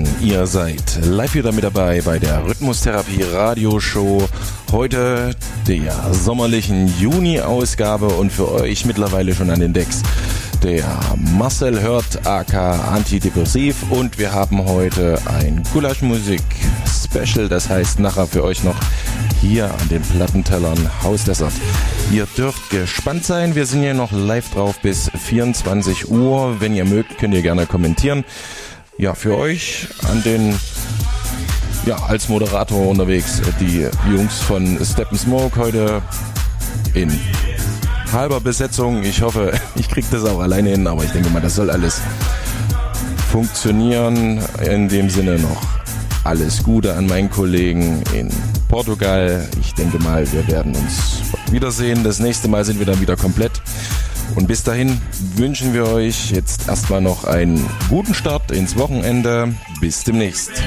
draußen, ihr seid live wieder mit dabei bei der Rhythmustherapie Radioshow. Heute der sommerlichen Juni-Ausgabe und für euch mittlerweile schon an den Decks der Marcel Hört AK Antidepressiv und wir haben heute ein Gulaschmusik Special, das heißt nachher für euch noch hier an den Plattentellern Haus Desert. Ihr dürft gespannt sein, wir sind hier noch live drauf bis 24 Uhr. Wenn ihr mögt, könnt ihr gerne kommentieren ja, für euch an den, ja, als Moderator unterwegs, die Jungs von Step Smoke heute in halber Besetzung. Ich hoffe, ich kriege das auch alleine hin, aber ich denke mal, das soll alles funktionieren. In dem Sinne noch alles Gute an meinen Kollegen in Portugal. Ich denke mal, wir werden uns wiedersehen. Das nächste Mal sind wir dann wieder komplett. Und bis dahin wünschen wir euch jetzt erstmal noch einen guten Start ins Wochenende. Bis demnächst.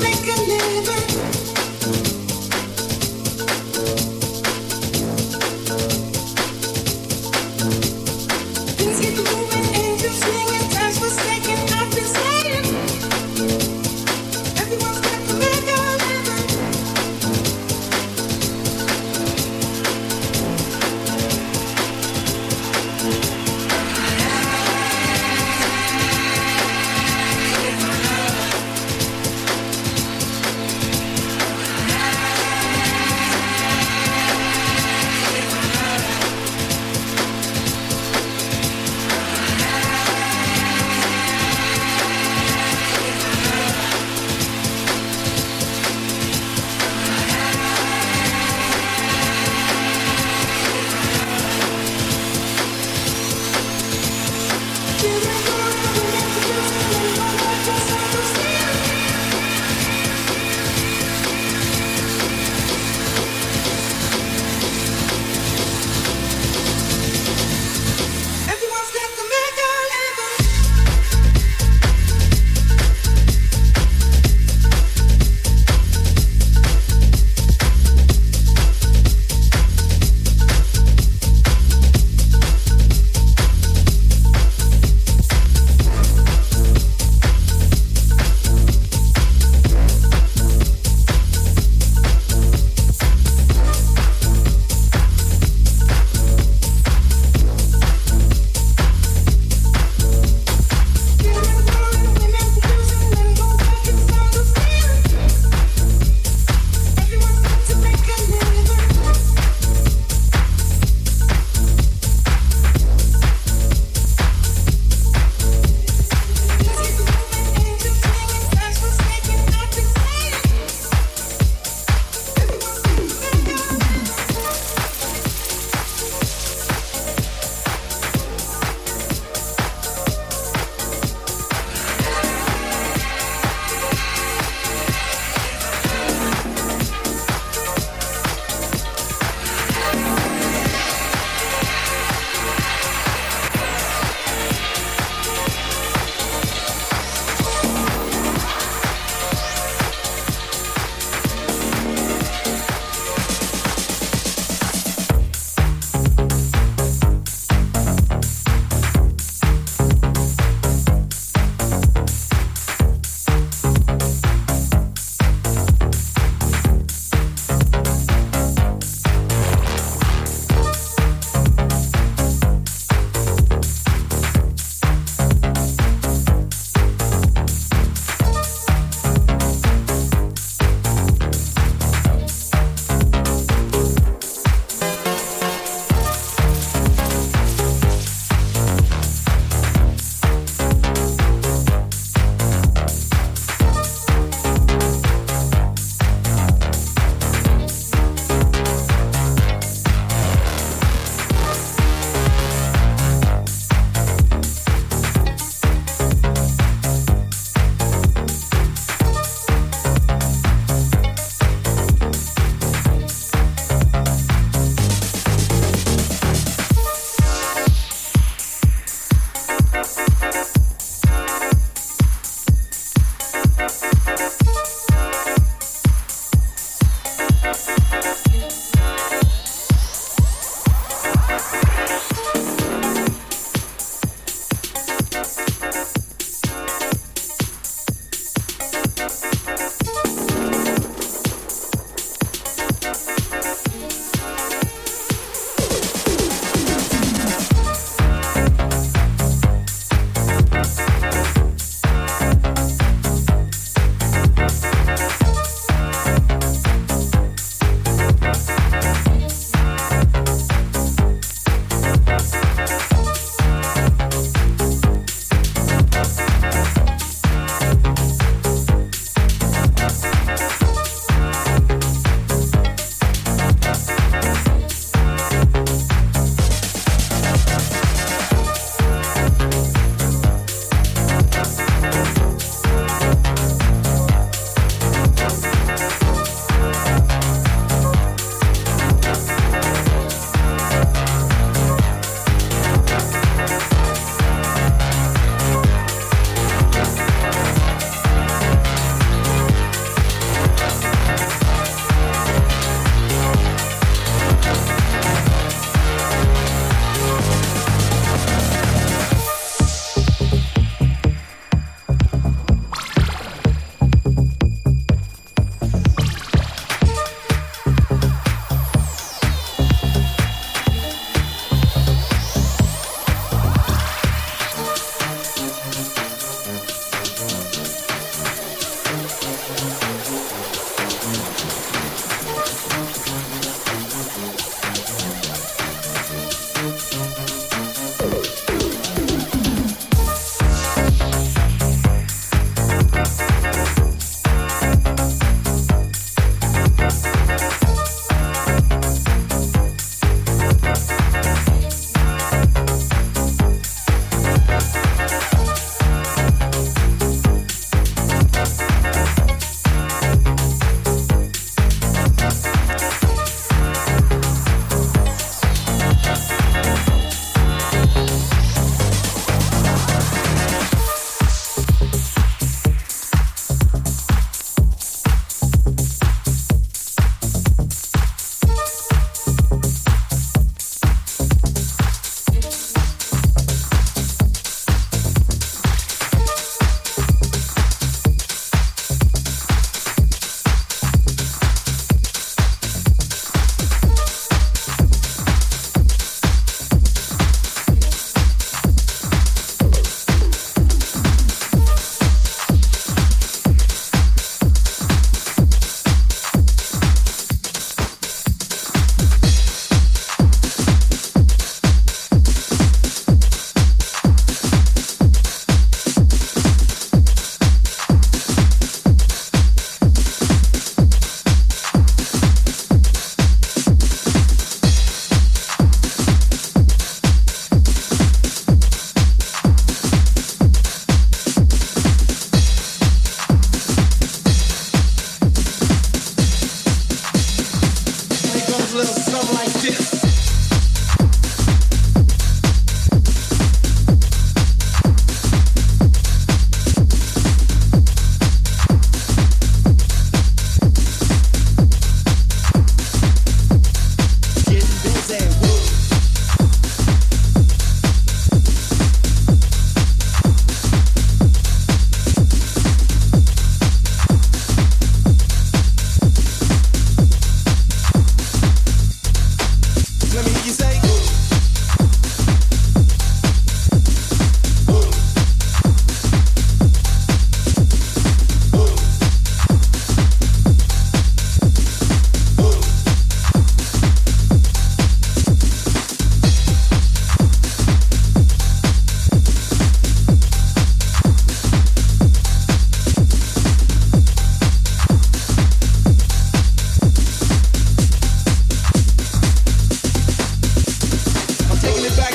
make a living.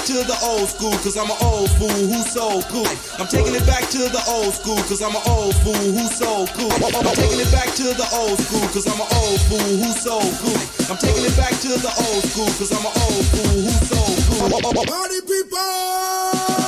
To the old school, cause I'm an old fool who's so cool. I'm taking it back to the old school, cause I'm an old fool who's so cool. I'm taking it back to the old school, cause I'm an old fool who's so cool. I'm taking it back to the old school, cause I'm an old fool who's so cool. Party people!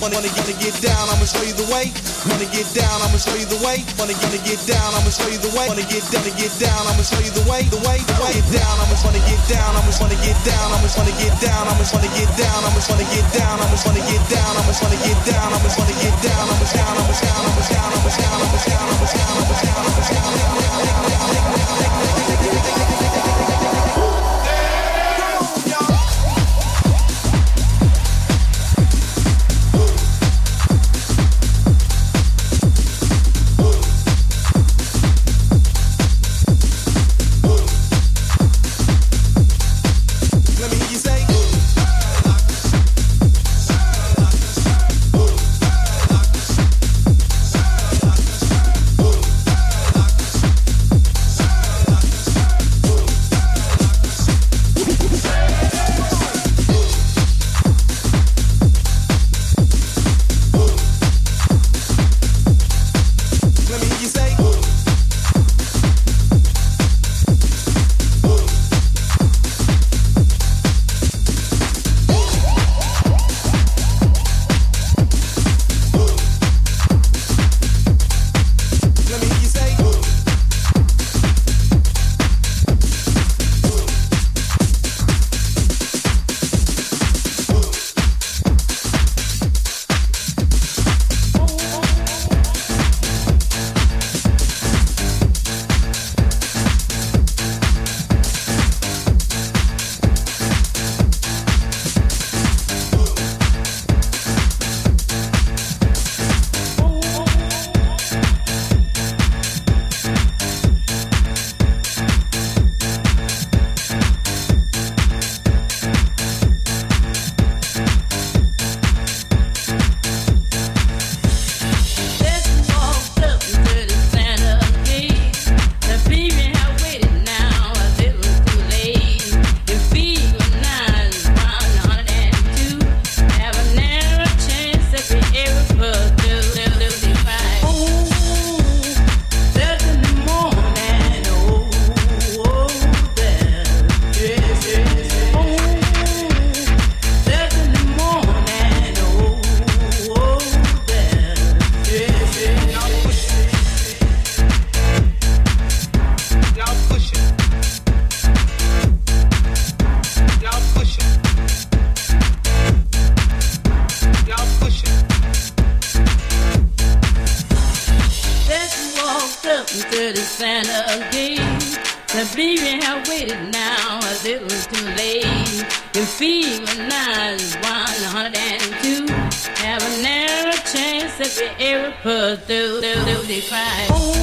Wanna, wanna get down, I'ma show you the way. Wanna get down, I'ma show you the way. Wanna, wanna get down, I'ma show you the way. Wanna get down, get down, I'ma show you the way. The way, the way. Get down, I'ma wanna get down, I'ma wanna get down, I'ma wanna get down, I'ma wanna get down, I'ma wanna get down, I'ma wanna get down, I'ma wanna get down, I'ma wanna pursuit, the pursuit,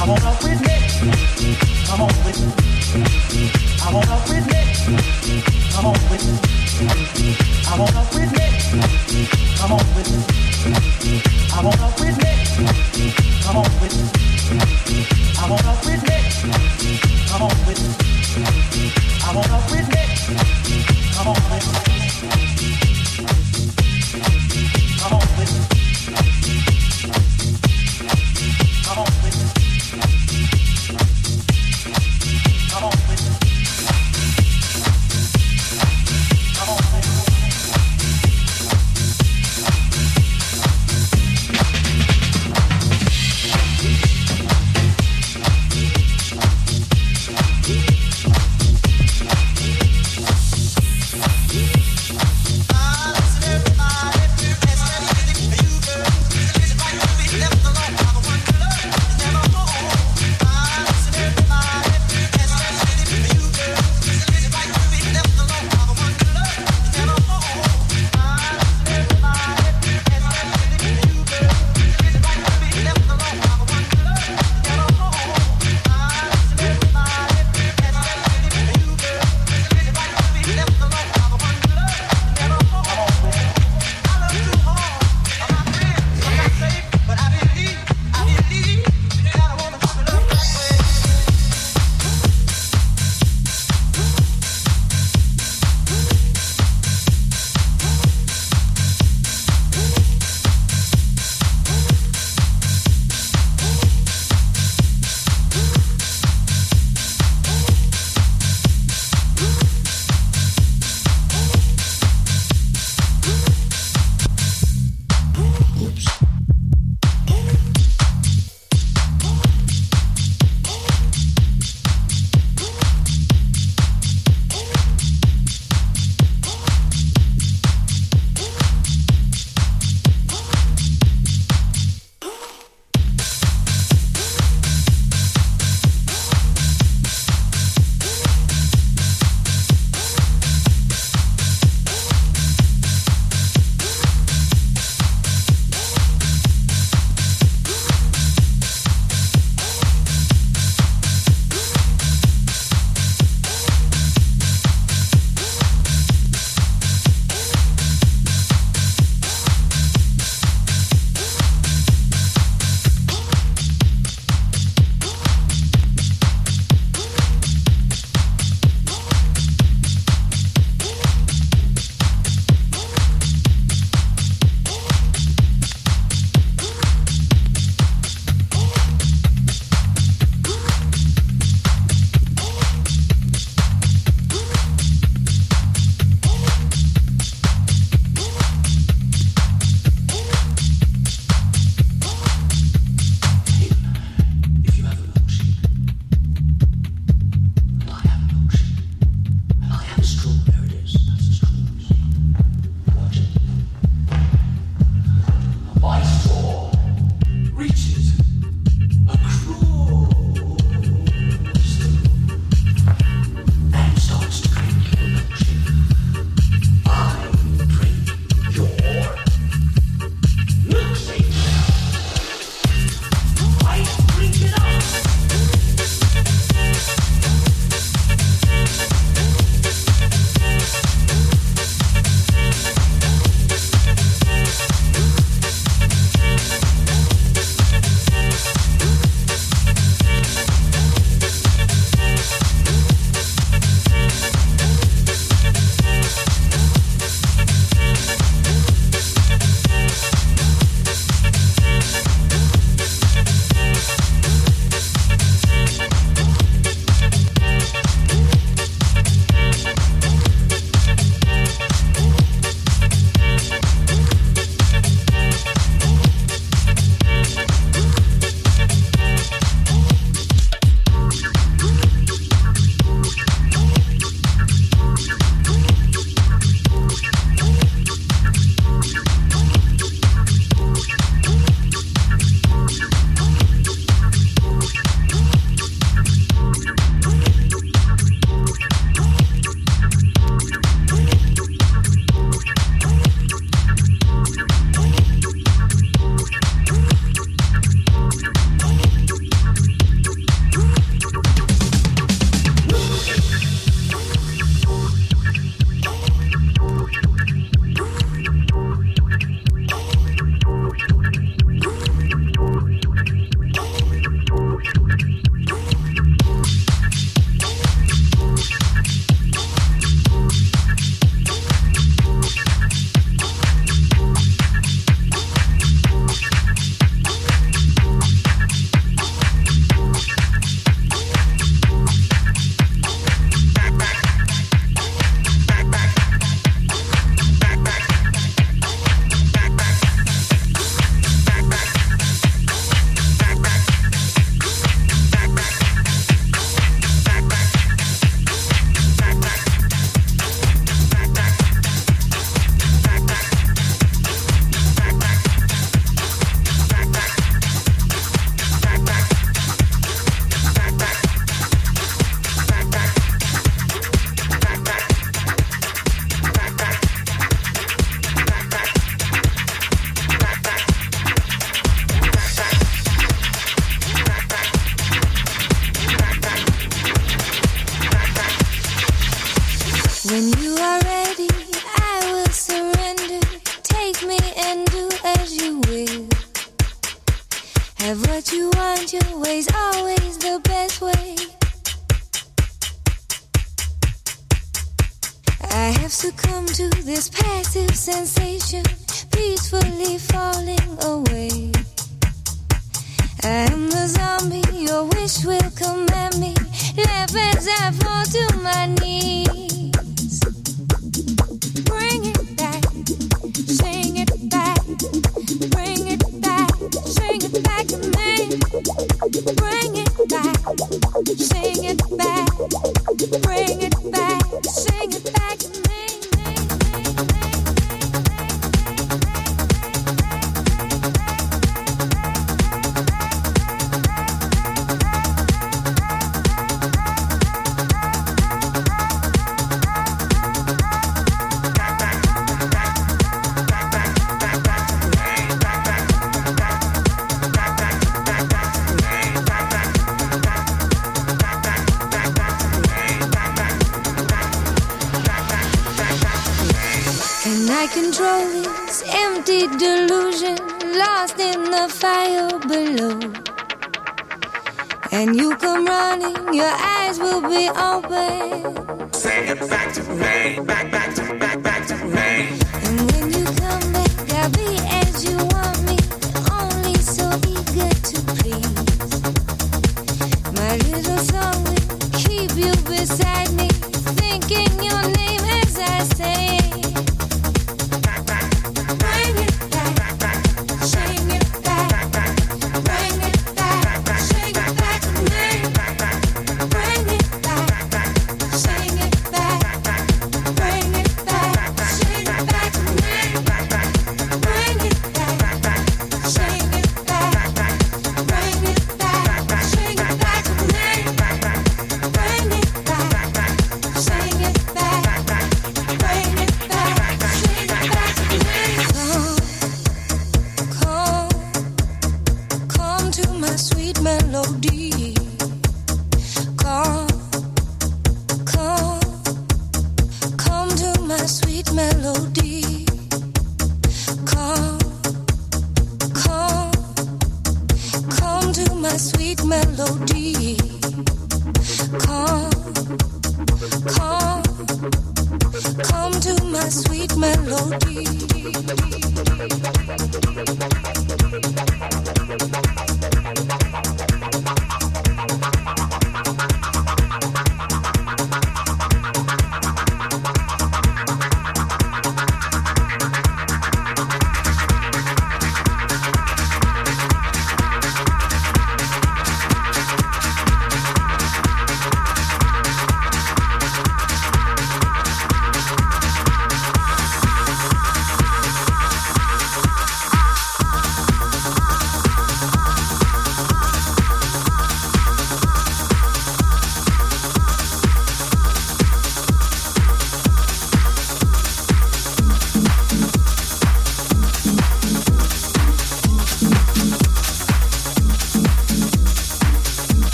I wanna with me.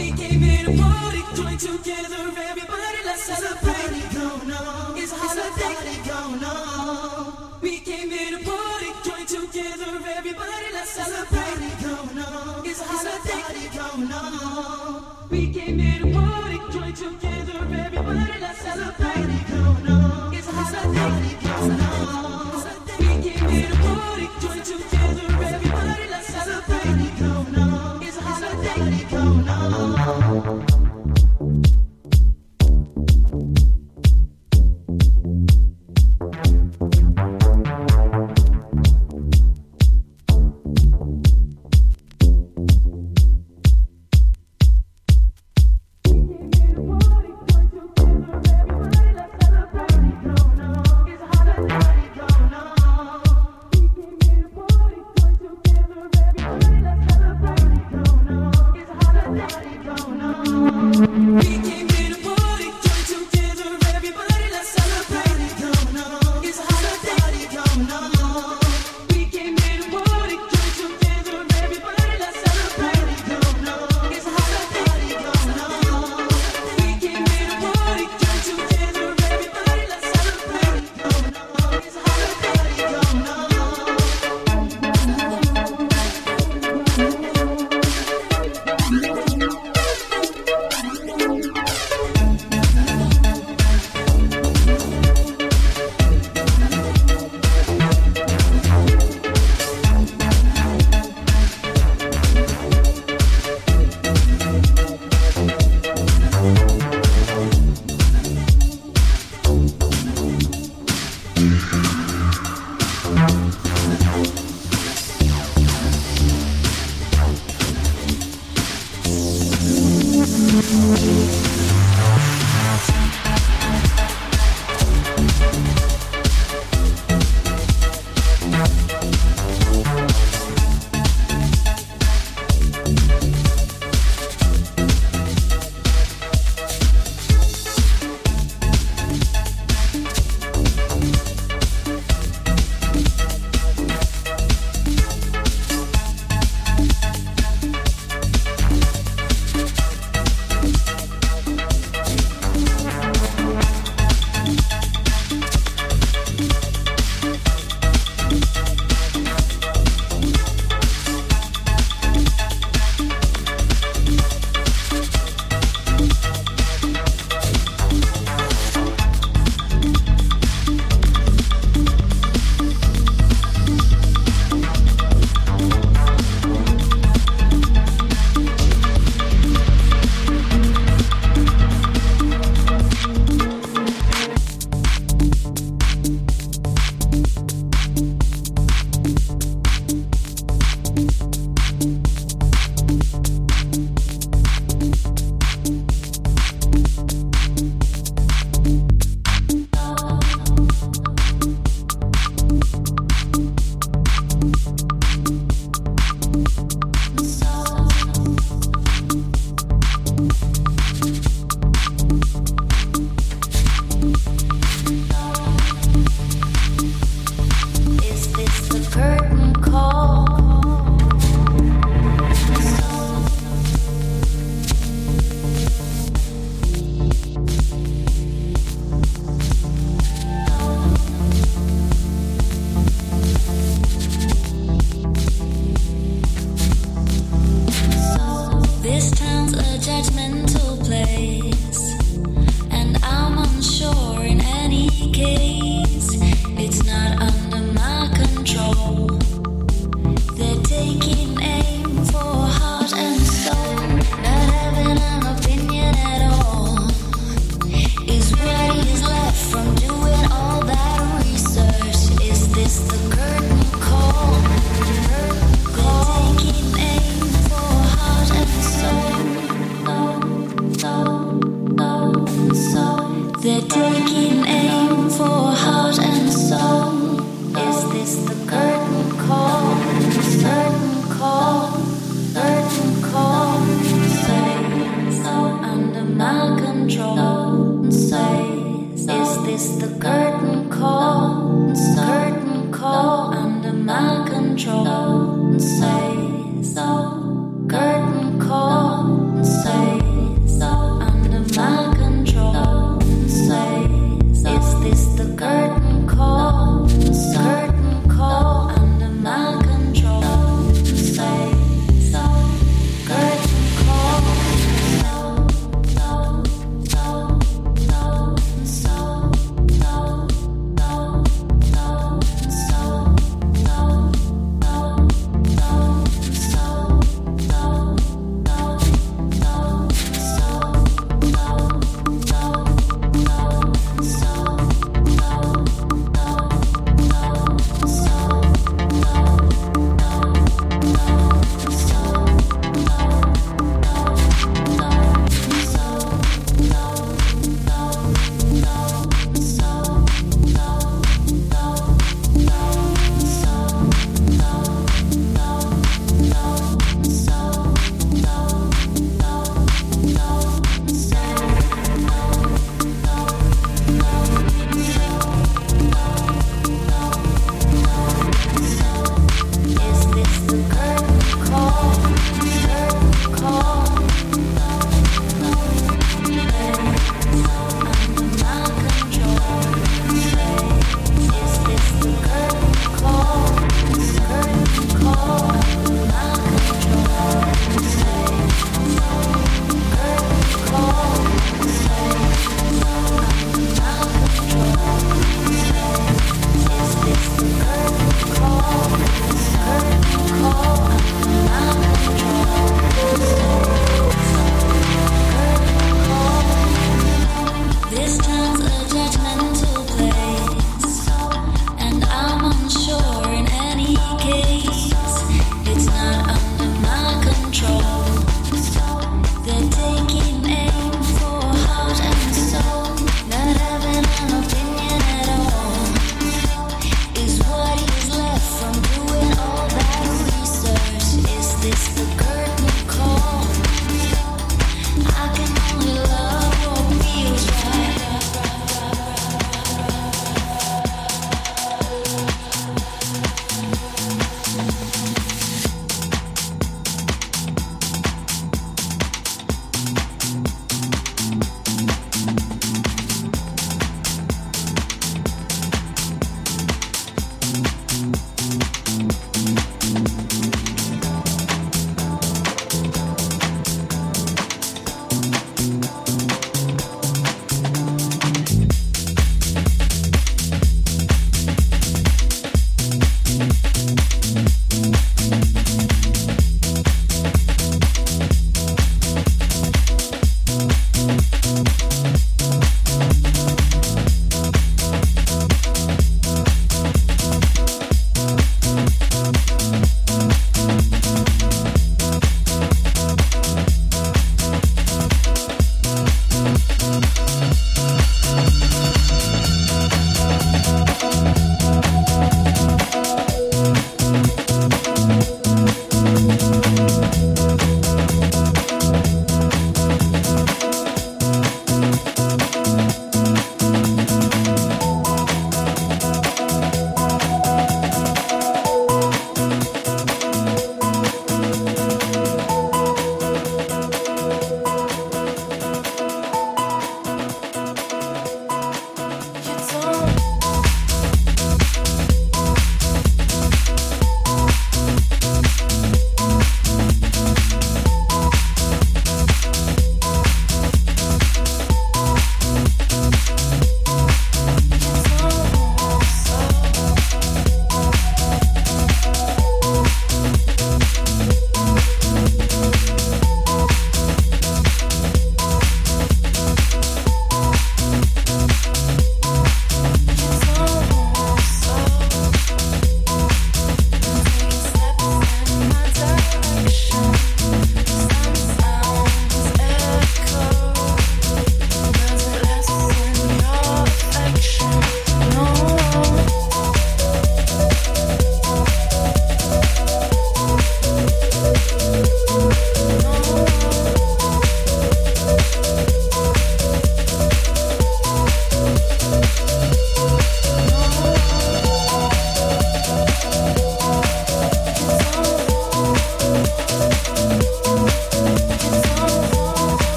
We came here to party, join together,